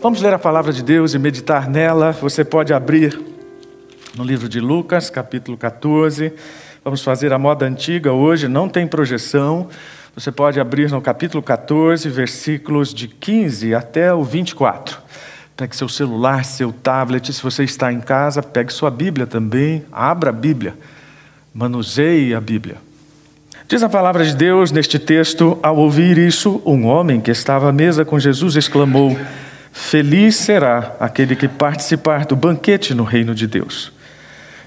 vamos ler a palavra de Deus e meditar nela. Você pode abrir no livro de Lucas, capítulo 14. Vamos fazer a moda antiga hoje, não tem projeção. Você pode abrir no capítulo 14, versículos de 15 até o 24. Pegue seu celular, seu tablet, se você está em casa, pegue sua Bíblia também, abra a Bíblia, manuseie a Bíblia. Diz a palavra de Deus neste texto: ao ouvir isso, um homem que estava à mesa com Jesus exclamou: Feliz será aquele que participar do banquete no reino de Deus.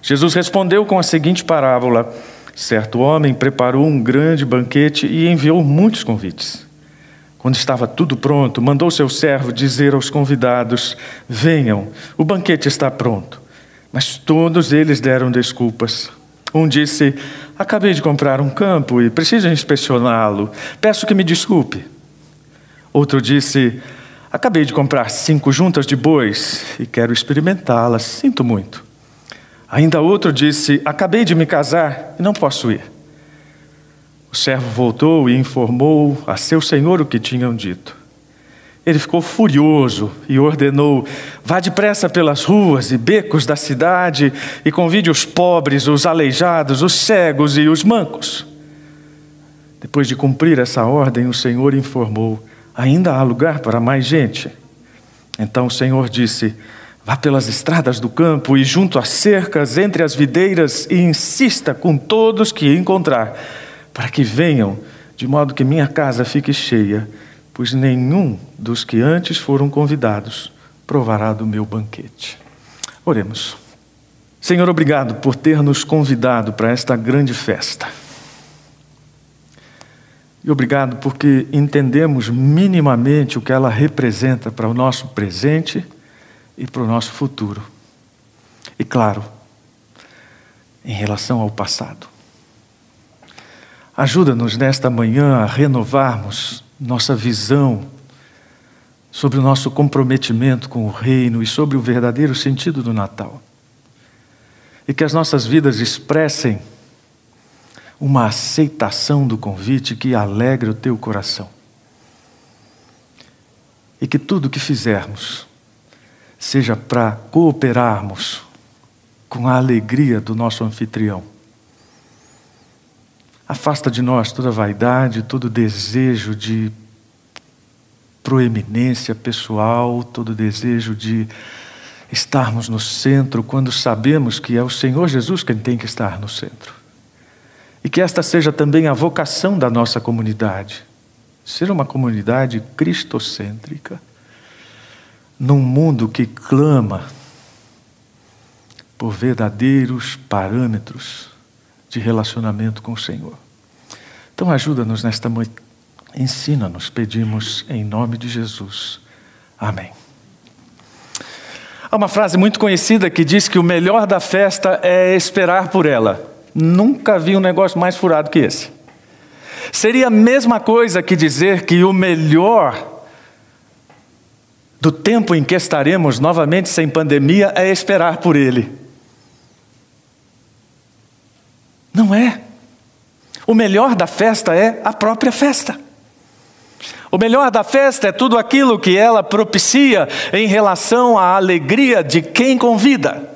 Jesus respondeu com a seguinte parábola: Certo homem preparou um grande banquete e enviou muitos convites. Quando estava tudo pronto, mandou seu servo dizer aos convidados: Venham, o banquete está pronto. Mas todos eles deram desculpas. Um disse: Acabei de comprar um campo e preciso inspecioná-lo. Peço que me desculpe. Outro disse: Acabei de comprar cinco juntas de bois e quero experimentá-las. Sinto muito. Ainda outro disse: Acabei de me casar e não posso ir. O servo voltou e informou a seu senhor o que tinham dito. Ele ficou furioso e ordenou: vá depressa pelas ruas e becos da cidade e convide os pobres, os aleijados, os cegos e os mancos. Depois de cumprir essa ordem, o Senhor informou: ainda há lugar para mais gente. Então o Senhor disse: Vá pelas estradas do campo e junto às cercas, entre as videiras, e insista com todos que encontrar, para que venham, de modo que minha casa fique cheia pois nenhum dos que antes foram convidados provará do meu banquete. Oremos. Senhor, obrigado por ter nos convidado para esta grande festa. E obrigado porque entendemos minimamente o que ela representa para o nosso presente e para o nosso futuro. E claro, em relação ao passado. Ajuda-nos nesta manhã a renovarmos nossa visão sobre o nosso comprometimento com o Reino e sobre o verdadeiro sentido do Natal. E que as nossas vidas expressem uma aceitação do convite que alegre o teu coração. E que tudo que fizermos seja para cooperarmos com a alegria do nosso anfitrião Afasta de nós toda vaidade, todo desejo de proeminência pessoal, todo desejo de estarmos no centro, quando sabemos que é o Senhor Jesus quem tem que estar no centro. E que esta seja também a vocação da nossa comunidade ser uma comunidade cristocêntrica, num mundo que clama por verdadeiros parâmetros de relacionamento com o Senhor. Então, ajuda-nos nesta noite, ensina-nos, pedimos em nome de Jesus. Amém. Há uma frase muito conhecida que diz que o melhor da festa é esperar por ela. Nunca vi um negócio mais furado que esse. Seria a mesma coisa que dizer que o melhor do tempo em que estaremos novamente sem pandemia é esperar por ele. Não é. O melhor da festa é a própria festa. O melhor da festa é tudo aquilo que ela propicia em relação à alegria de quem convida.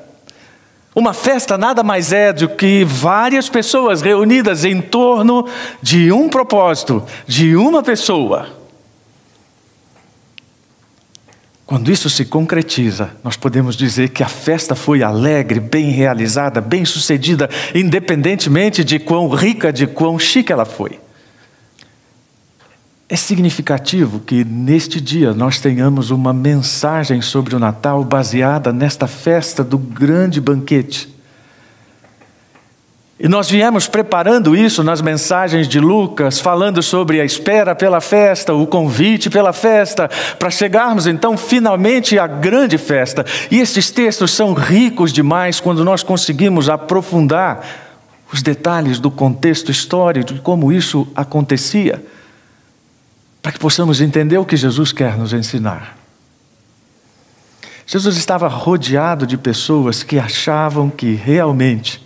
Uma festa nada mais é do que várias pessoas reunidas em torno de um propósito, de uma pessoa. Quando isso se concretiza, nós podemos dizer que a festa foi alegre, bem realizada, bem sucedida, independentemente de quão rica, de quão chique ela foi. É significativo que neste dia nós tenhamos uma mensagem sobre o Natal baseada nesta festa do grande banquete. E nós viemos preparando isso nas mensagens de Lucas, falando sobre a espera pela festa, o convite pela festa, para chegarmos então finalmente à grande festa. E esses textos são ricos demais quando nós conseguimos aprofundar os detalhes do contexto histórico, de como isso acontecia, para que possamos entender o que Jesus quer nos ensinar. Jesus estava rodeado de pessoas que achavam que realmente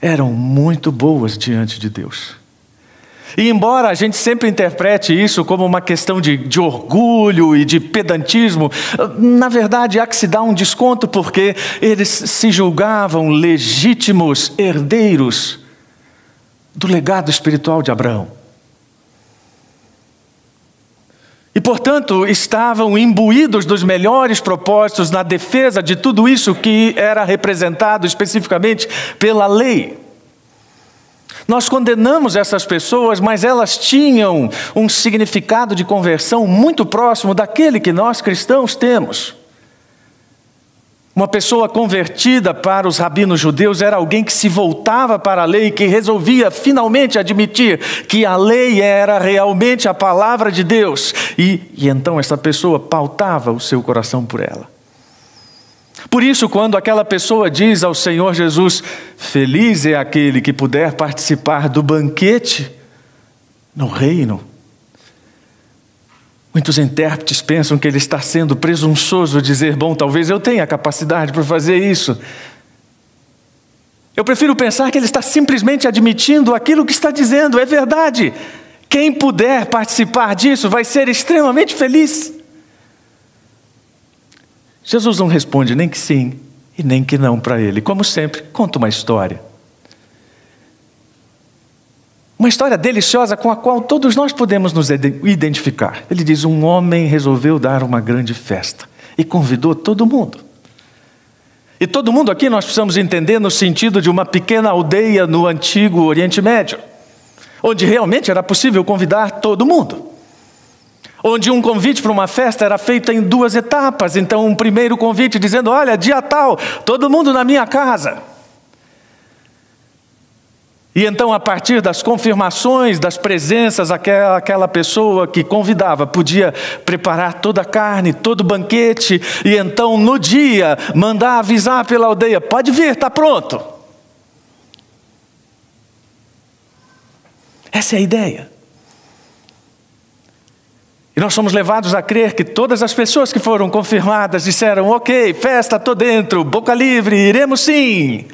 eram muito boas diante de Deus. E embora a gente sempre interprete isso como uma questão de, de, orgulho e de pedantismo, na verdade há que se dar um desconto porque eles se julgavam legítimos herdeiros do legado espiritual de Abraão. E, portanto, estavam imbuídos dos melhores propósitos na defesa de tudo isso que era representado especificamente pela lei. Nós condenamos essas pessoas, mas elas tinham um significado de conversão muito próximo daquele que nós cristãos temos. Uma pessoa convertida para os rabinos judeus era alguém que se voltava para a lei, que resolvia finalmente admitir que a lei era realmente a palavra de Deus, e, e então essa pessoa pautava o seu coração por ela. Por isso, quando aquela pessoa diz ao Senhor Jesus: Feliz é aquele que puder participar do banquete no reino Muitos intérpretes pensam que ele está sendo presunçoso dizer, bom, talvez eu tenha capacidade para fazer isso. Eu prefiro pensar que ele está simplesmente admitindo aquilo que está dizendo, é verdade. Quem puder participar disso vai ser extremamente feliz. Jesus não responde nem que sim e nem que não para ele. Como sempre, conta uma história. Uma história deliciosa com a qual todos nós podemos nos identificar. Ele diz: Um homem resolveu dar uma grande festa e convidou todo mundo. E todo mundo aqui nós precisamos entender no sentido de uma pequena aldeia no antigo Oriente Médio, onde realmente era possível convidar todo mundo. Onde um convite para uma festa era feito em duas etapas. Então, um primeiro convite dizendo: Olha, dia tal, todo mundo na minha casa. E então, a partir das confirmações, das presenças, aquela, aquela pessoa que convidava podia preparar toda a carne, todo o banquete, e então, no dia, mandar avisar pela aldeia: pode vir, está pronto. Essa é a ideia. E nós somos levados a crer que todas as pessoas que foram confirmadas disseram: ok, festa, estou dentro, boca livre, iremos sim.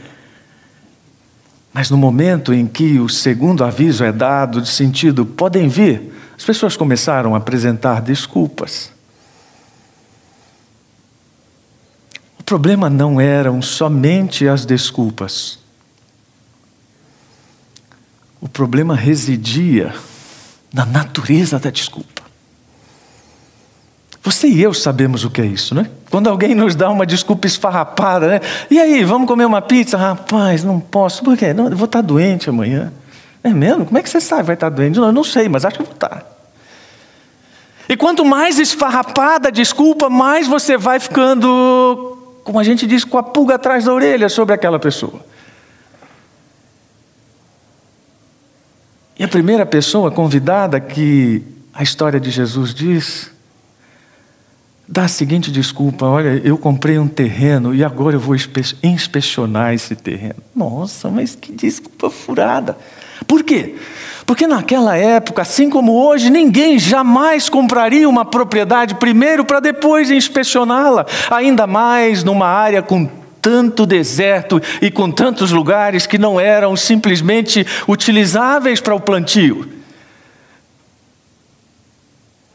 Mas no momento em que o segundo aviso é dado, de sentido, podem vir, as pessoas começaram a apresentar desculpas. O problema não eram somente as desculpas. O problema residia na natureza da desculpa. Você e eu sabemos o que é isso, né? Quando alguém nos dá uma desculpa esfarrapada, né? E aí, vamos comer uma pizza? Rapaz, não posso. Por quê? Não, eu vou estar doente amanhã. É mesmo? Como é que você sabe vai estar doente? Não, eu não sei, mas acho que vou estar. E quanto mais esfarrapada a desculpa, mais você vai ficando, como a gente diz, com a pulga atrás da orelha sobre aquela pessoa. E a primeira pessoa convidada que a história de Jesus diz dá a seguinte desculpa: olha, eu comprei um terreno e agora eu vou inspecionar esse terreno. Nossa, mas que desculpa furada. Por quê? Porque naquela época, assim como hoje, ninguém jamais compraria uma propriedade primeiro para depois inspecioná-la, ainda mais numa área com tanto deserto e com tantos lugares que não eram simplesmente utilizáveis para o plantio.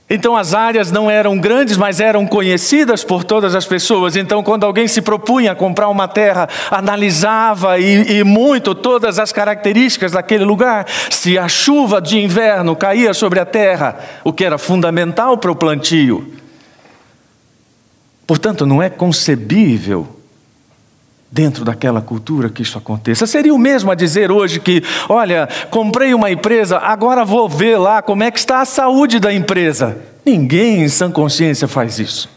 Então as áreas não eram grandes, mas eram conhecidas por todas as pessoas. Então, quando alguém se propunha a comprar uma terra, analisava e, e, muito todas as características daquele lugar. Se a chuva de inverno caía sobre a terra, o que era fundamental para o plantio. Portanto, não é concebível dentro daquela cultura que isso aconteça. Seria o mesmo a dizer hoje que, olha, comprei uma empresa, agora vou ver lá como é que está a saúde da empresa. Ninguém em sã consciência faz isso.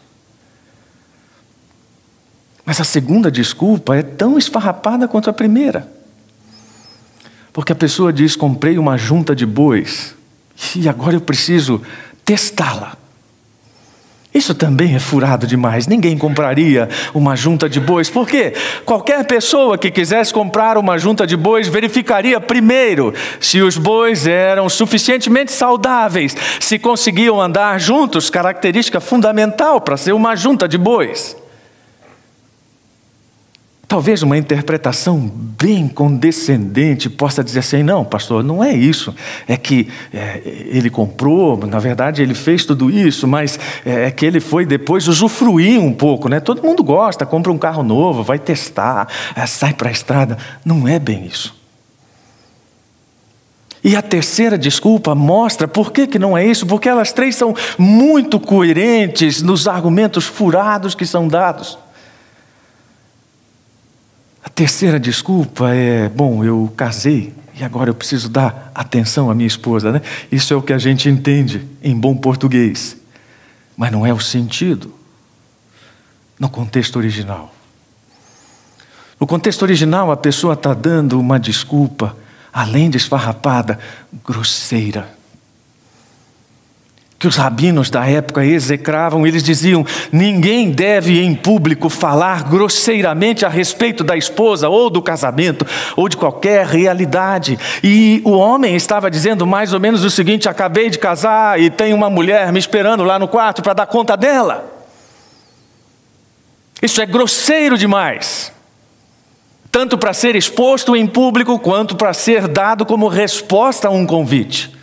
Mas a segunda desculpa é tão esfarrapada quanto a primeira. Porque a pessoa diz: comprei uma junta de bois e agora eu preciso testá-la. Isso também é furado demais. Ninguém compraria uma junta de bois. Por quê? Qualquer pessoa que quisesse comprar uma junta de bois verificaria primeiro se os bois eram suficientemente saudáveis, se conseguiam andar juntos, característica fundamental para ser uma junta de bois. Talvez uma interpretação bem condescendente possa dizer assim: não, pastor, não é isso. É que é, ele comprou, na verdade ele fez tudo isso, mas é, é que ele foi depois usufruir um pouco. Né? Todo mundo gosta, compra um carro novo, vai testar, é, sai para a estrada. Não é bem isso. E a terceira desculpa mostra por que, que não é isso, porque elas três são muito coerentes nos argumentos furados que são dados. A terceira desculpa é: bom, eu casei e agora eu preciso dar atenção à minha esposa, né? Isso é o que a gente entende em bom português, mas não é o sentido no contexto original. No contexto original, a pessoa está dando uma desculpa, além de esfarrapada, grosseira que os rabinos da época execravam, eles diziam: ninguém deve em público falar grosseiramente a respeito da esposa ou do casamento ou de qualquer realidade. E o homem estava dizendo mais ou menos o seguinte: acabei de casar e tem uma mulher me esperando lá no quarto para dar conta dela. Isso é grosseiro demais. Tanto para ser exposto em público, quanto para ser dado como resposta a um convite.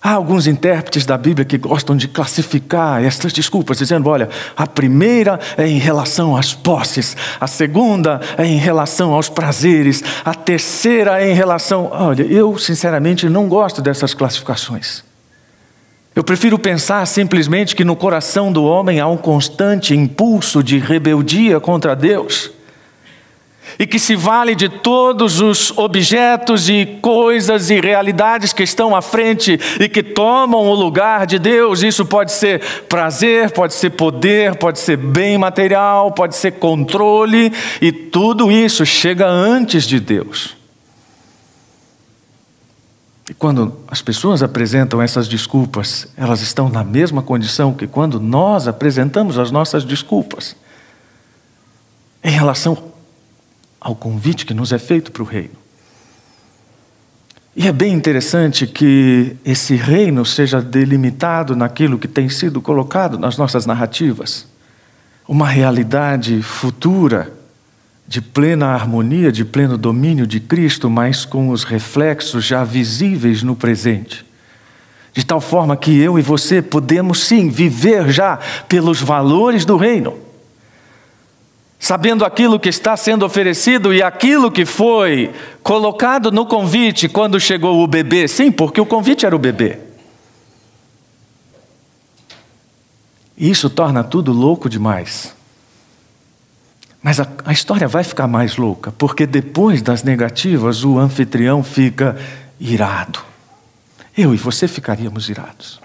Há alguns intérpretes da Bíblia que gostam de classificar estas desculpas, dizendo: olha, a primeira é em relação às posses, a segunda é em relação aos prazeres, a terceira é em relação. Olha, eu sinceramente não gosto dessas classificações. Eu prefiro pensar simplesmente que no coração do homem há um constante impulso de rebeldia contra Deus e que se vale de todos os objetos e coisas e realidades que estão à frente e que tomam o lugar de Deus. Isso pode ser prazer, pode ser poder, pode ser bem material, pode ser controle, e tudo isso chega antes de Deus. E quando as pessoas apresentam essas desculpas, elas estão na mesma condição que quando nós apresentamos as nossas desculpas em relação ao convite que nos é feito para o reino. E é bem interessante que esse reino seja delimitado naquilo que tem sido colocado nas nossas narrativas. Uma realidade futura, de plena harmonia, de pleno domínio de Cristo, mas com os reflexos já visíveis no presente. De tal forma que eu e você podemos sim viver já pelos valores do reino sabendo aquilo que está sendo oferecido e aquilo que foi colocado no convite quando chegou o bebê. Sim, porque o convite era o bebê. Isso torna tudo louco demais. Mas a, a, história vai ficar mais louca, porque depois das negativas, o anfitrião fica irado. Eu e você ficaríamos irados.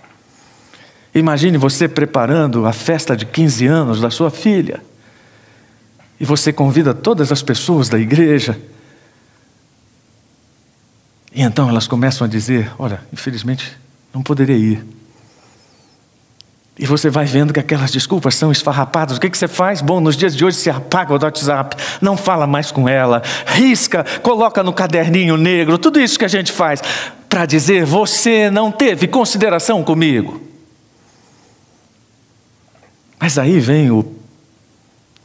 Imagine você preparando a festa de 15 anos da sua filha. E você convida todas as pessoas da igreja. E então elas começam a dizer: Olha, infelizmente não poderia ir. E você vai vendo que aquelas desculpas são esfarrapadas. O que, que você faz? Bom, nos dias de hoje você apaga o WhatsApp, não fala mais com ela, risca, coloca no caderninho negro, tudo isso que a gente faz para dizer: você não teve consideração comigo. Mas aí vem o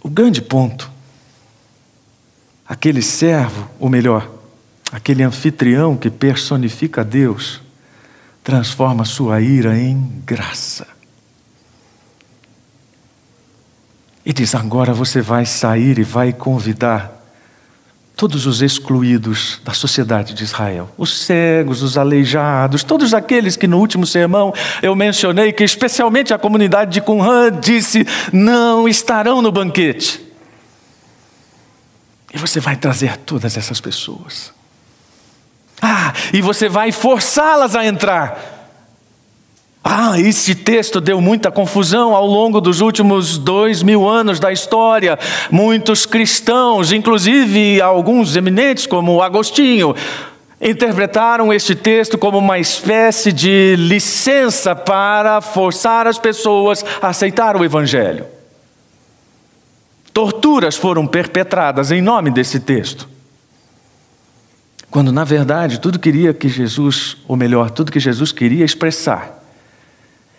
o grande ponto, aquele servo, ou melhor, aquele anfitrião que personifica Deus, transforma sua ira em graça. E diz: agora você vai sair e vai convidar todos os excluídos da sociedade de Israel, os cegos, os aleijados, todos aqueles que no último sermão eu mencionei que especialmente a comunidade de Qumran disse não estarão no banquete. E você vai trazer todas essas pessoas. Ah, e você vai forçá-las a entrar. Ah, esse texto deu muita confusão ao longo dos últimos dois mil anos da história. Muitos cristãos, inclusive alguns eminentes, como Agostinho, interpretaram este texto como uma espécie de licença para forçar as pessoas a aceitar o Evangelho. Torturas foram perpetradas em nome desse texto. Quando, na verdade, tudo queria que Jesus, ou melhor, tudo que Jesus queria expressar,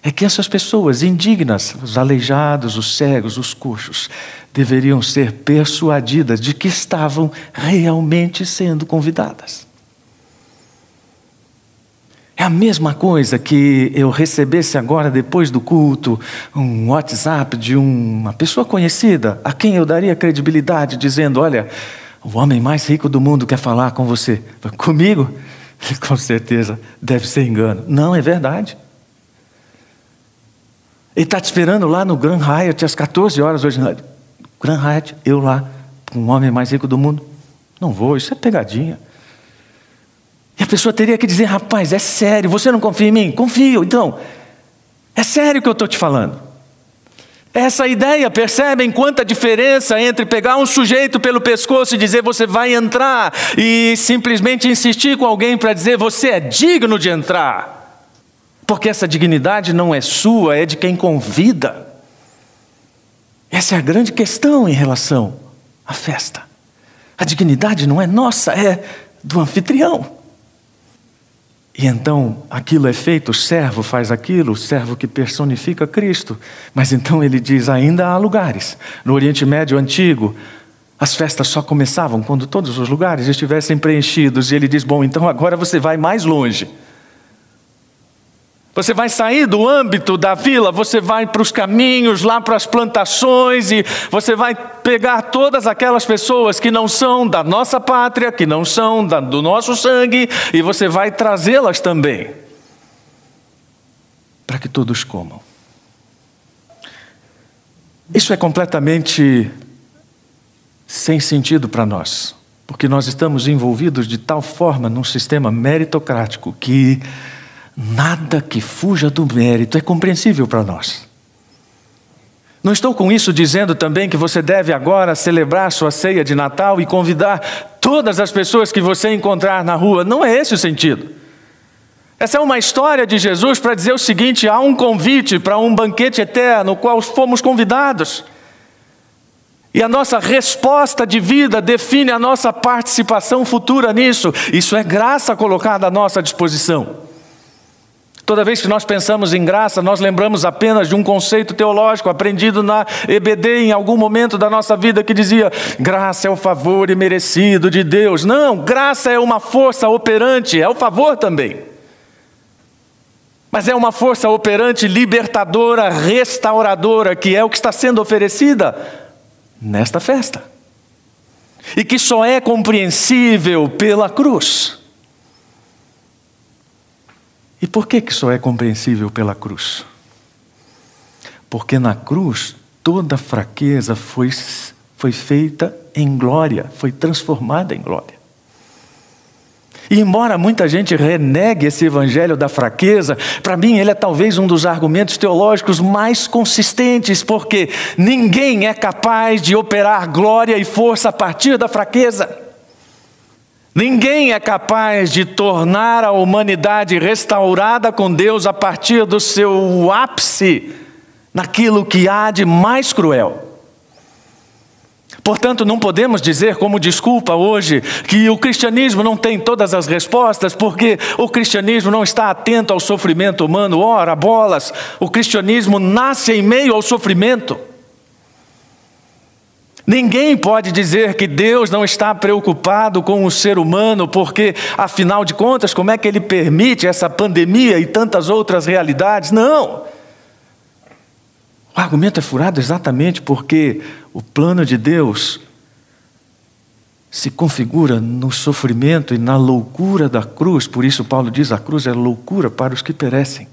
é que essas pessoas indignas, os aleijados, os cegos, os coxos, deveriam ser persuadidas de que estavam realmente sendo convidadas. É a mesma coisa que eu recebesse agora, depois do culto, um WhatsApp de uma pessoa conhecida, a quem eu daria credibilidade, dizendo: Olha, o homem mais rico do mundo quer falar com você. Comigo? Com certeza, deve ser engano. Não, é verdade. Ele está te esperando lá no Grand Hyatt às 14 horas hoje. Grand Hyatt, eu lá, com o homem mais rico do mundo. Não vou, isso é pegadinha. E a pessoa teria que dizer: rapaz, é sério, você não confia em mim? Confio, então. É sério que eu estou te falando. Essa ideia, percebem quanta diferença entre pegar um sujeito pelo pescoço e dizer você vai entrar e simplesmente insistir com alguém para dizer você é digno de entrar. Porque essa dignidade não é sua, é de quem convida. Essa é a grande questão em relação à festa. A dignidade não é nossa, é do anfitrião. E então aquilo é feito, o servo faz aquilo, o servo que personifica Cristo. Mas então ele diz: ainda há lugares. No Oriente Médio Antigo, as festas só começavam quando todos os lugares estivessem preenchidos. E ele diz: bom, então agora você vai mais longe. Você vai sair do âmbito da vila, você vai para os caminhos, lá para as plantações, e você vai pegar todas aquelas pessoas que não são da nossa pátria, que não são da, do nosso sangue, e você vai trazê-las também, para que todos comam. Isso é completamente sem sentido para nós, porque nós estamos envolvidos de tal forma num sistema meritocrático que Nada que fuja do mérito é compreensível para nós. Não estou com isso dizendo também que você deve agora celebrar sua ceia de Natal e convidar todas as pessoas que você encontrar na rua. Não é esse o sentido. Essa é uma história de Jesus para dizer o seguinte: há um convite para um banquete eterno, no qual fomos convidados. E a nossa resposta de vida define a nossa participação futura nisso. Isso é graça colocada à nossa disposição. Toda vez que nós pensamos em graça, nós lembramos apenas de um conceito teológico aprendido na EBD em algum momento da nossa vida que dizia: graça é o favor imerecido de Deus. Não, graça é uma força operante, é o favor também. Mas é uma força operante libertadora, restauradora, que é o que está sendo oferecida nesta festa. E que só é compreensível pela cruz. E por que, que só é compreensível pela cruz? Porque na cruz toda fraqueza foi, foi feita em glória, foi transformada em glória. E embora muita gente renegue esse evangelho da fraqueza, para mim ele é talvez um dos argumentos teológicos mais consistentes, porque ninguém é capaz de operar glória e força a partir da fraqueza. Ninguém é capaz de tornar a humanidade restaurada com Deus a partir do seu ápice naquilo que há de mais cruel. Portanto, não podemos dizer como desculpa hoje que o cristianismo não tem todas as respostas, porque o cristianismo não está atento ao sofrimento humano. Ora, bolas, o cristianismo nasce em meio ao sofrimento. Ninguém pode dizer que Deus não está preocupado com o ser humano, porque, afinal de contas, como é que ele permite essa pandemia e tantas outras realidades? Não! O argumento é furado exatamente porque o plano de Deus se configura no sofrimento e na loucura da cruz, por isso Paulo diz: a cruz é loucura para os que perecem,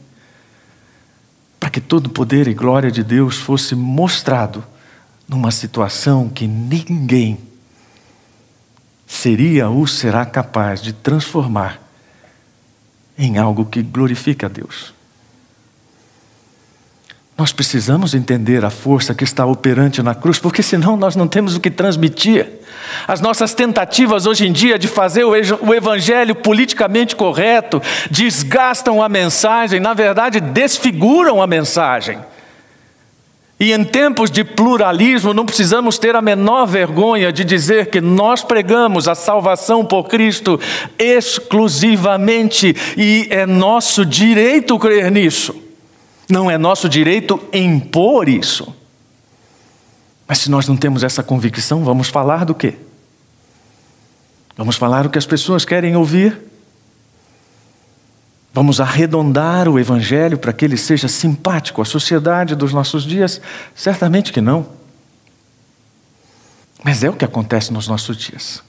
para que todo o poder e glória de Deus fosse mostrado numa situação que ninguém seria ou será capaz de transformar em algo que glorifica a Deus. Nós precisamos entender a força que está operante na cruz, porque senão nós não temos o que transmitir. As nossas tentativas hoje em dia de fazer o evangelho politicamente correto desgastam a mensagem, na verdade, desfiguram a mensagem. E em tempos de pluralismo, não precisamos ter a menor vergonha de dizer que nós pregamos a salvação por Cristo exclusivamente, e é nosso direito crer nisso. Não é nosso direito impor isso. Mas se nós não temos essa convicção, vamos falar do quê? Vamos falar o que as pessoas querem ouvir? Vamos arredondar o Evangelho para que ele seja simpático à sociedade dos nossos dias? Certamente que não. Mas é o que acontece nos nossos dias.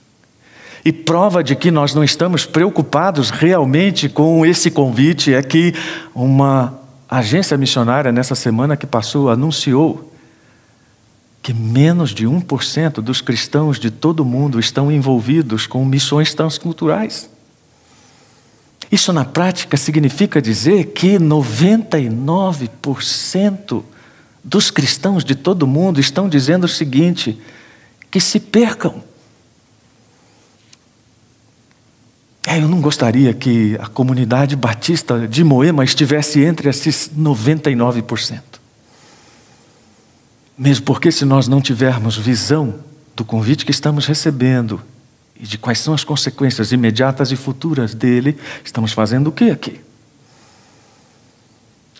E prova de que nós não estamos preocupados realmente com esse convite é que uma agência missionária, nessa semana que passou, anunciou que menos de 1% dos cristãos de todo o mundo estão envolvidos com missões transculturais. Isso na prática significa dizer que 99% dos cristãos de todo o mundo estão dizendo o seguinte: que se percam. É, eu não gostaria que a comunidade batista de Moema estivesse entre esses 99%. Mesmo porque, se nós não tivermos visão do convite que estamos recebendo e de quais são as consequências imediatas e futuras dele, estamos fazendo o que aqui?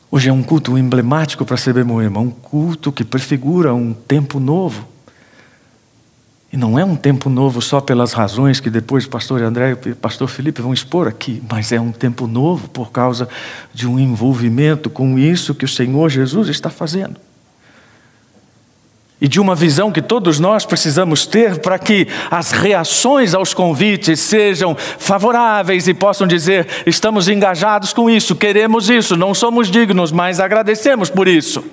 Hoje é um culto emblemático para CB Moema, um culto que prefigura um tempo novo e não é um tempo novo só pelas razões que depois o pastor André e o pastor Felipe vão expor aqui, mas é um tempo novo por causa de um envolvimento com isso que o Senhor Jesus está fazendo. E de uma visão que todos nós precisamos ter para que as reações aos convites sejam favoráveis e possam dizer: estamos engajados com isso, queremos isso, não somos dignos, mas agradecemos por isso.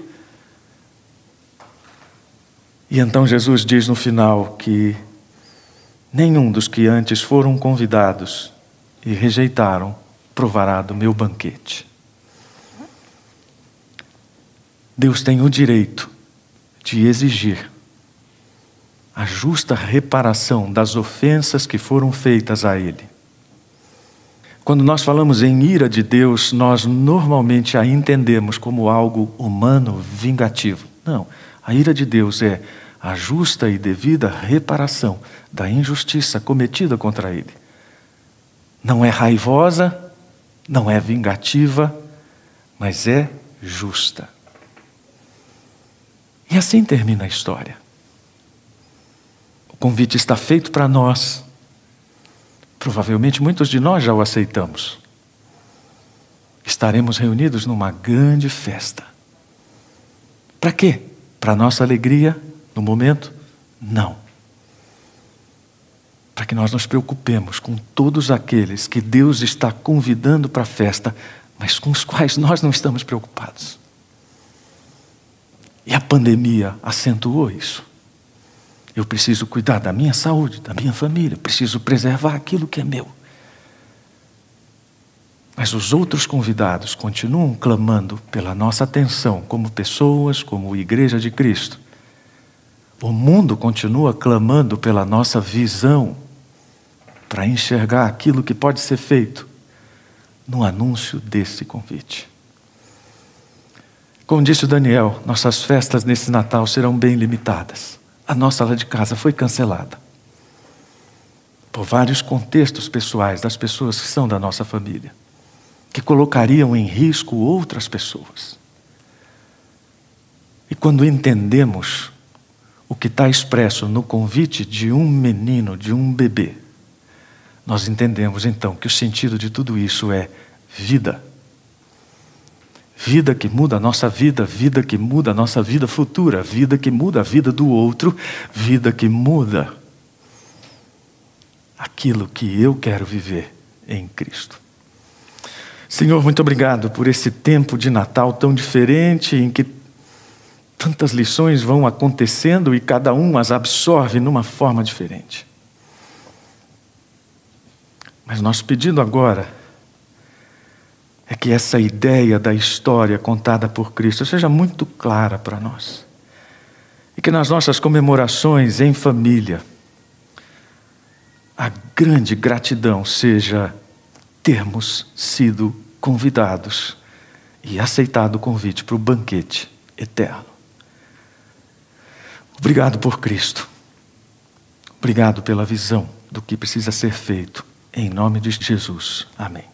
E então Jesus diz no final que nenhum dos que antes foram convidados e rejeitaram provará do meu banquete. Deus tem o direito de exigir a justa reparação das ofensas que foram feitas a Ele. Quando nós falamos em ira de Deus, nós normalmente a entendemos como algo humano, vingativo. Não, a ira de Deus é a justa e devida reparação da injustiça cometida contra ele. Não é raivosa, não é vingativa, mas é justa. E assim termina a história. O convite está feito para nós. Provavelmente muitos de nós já o aceitamos. Estaremos reunidos numa grande festa. Para quê? Para nossa alegria no momento? Não. Para que nós nos preocupemos com todos aqueles que Deus está convidando para a festa, mas com os quais nós não estamos preocupados. E a pandemia acentuou isso. Eu preciso cuidar da minha saúde, da minha família, preciso preservar aquilo que é meu. Mas os outros convidados continuam clamando pela nossa atenção como pessoas, como igreja de Cristo. O mundo continua clamando pela nossa visão para enxergar aquilo que pode ser feito no anúncio desse convite. Como disse o Daniel, nossas festas nesse Natal serão bem limitadas. A nossa lá de casa foi cancelada. Por vários contextos pessoais das pessoas que são da nossa família, que colocariam em risco outras pessoas. E quando entendemos o que está expresso no convite de um menino, de um bebê, nós entendemos então que o sentido de tudo isso é vida. Vida que muda a nossa vida, vida que muda a nossa vida futura, vida que muda a vida do outro, vida que muda aquilo que eu quero viver em Cristo. Senhor, muito obrigado por esse tempo de Natal tão diferente em que tantas lições vão acontecendo e cada um as absorve numa forma diferente. Mas nosso pedido agora é que essa ideia da história contada por Cristo seja muito clara para nós. E que nas nossas comemorações em família, a grande gratidão seja termos sido convidados e aceitado o convite para o banquete eterno. Obrigado por Cristo. Obrigado pela visão do que precisa ser feito. Em nome de Jesus. Amém.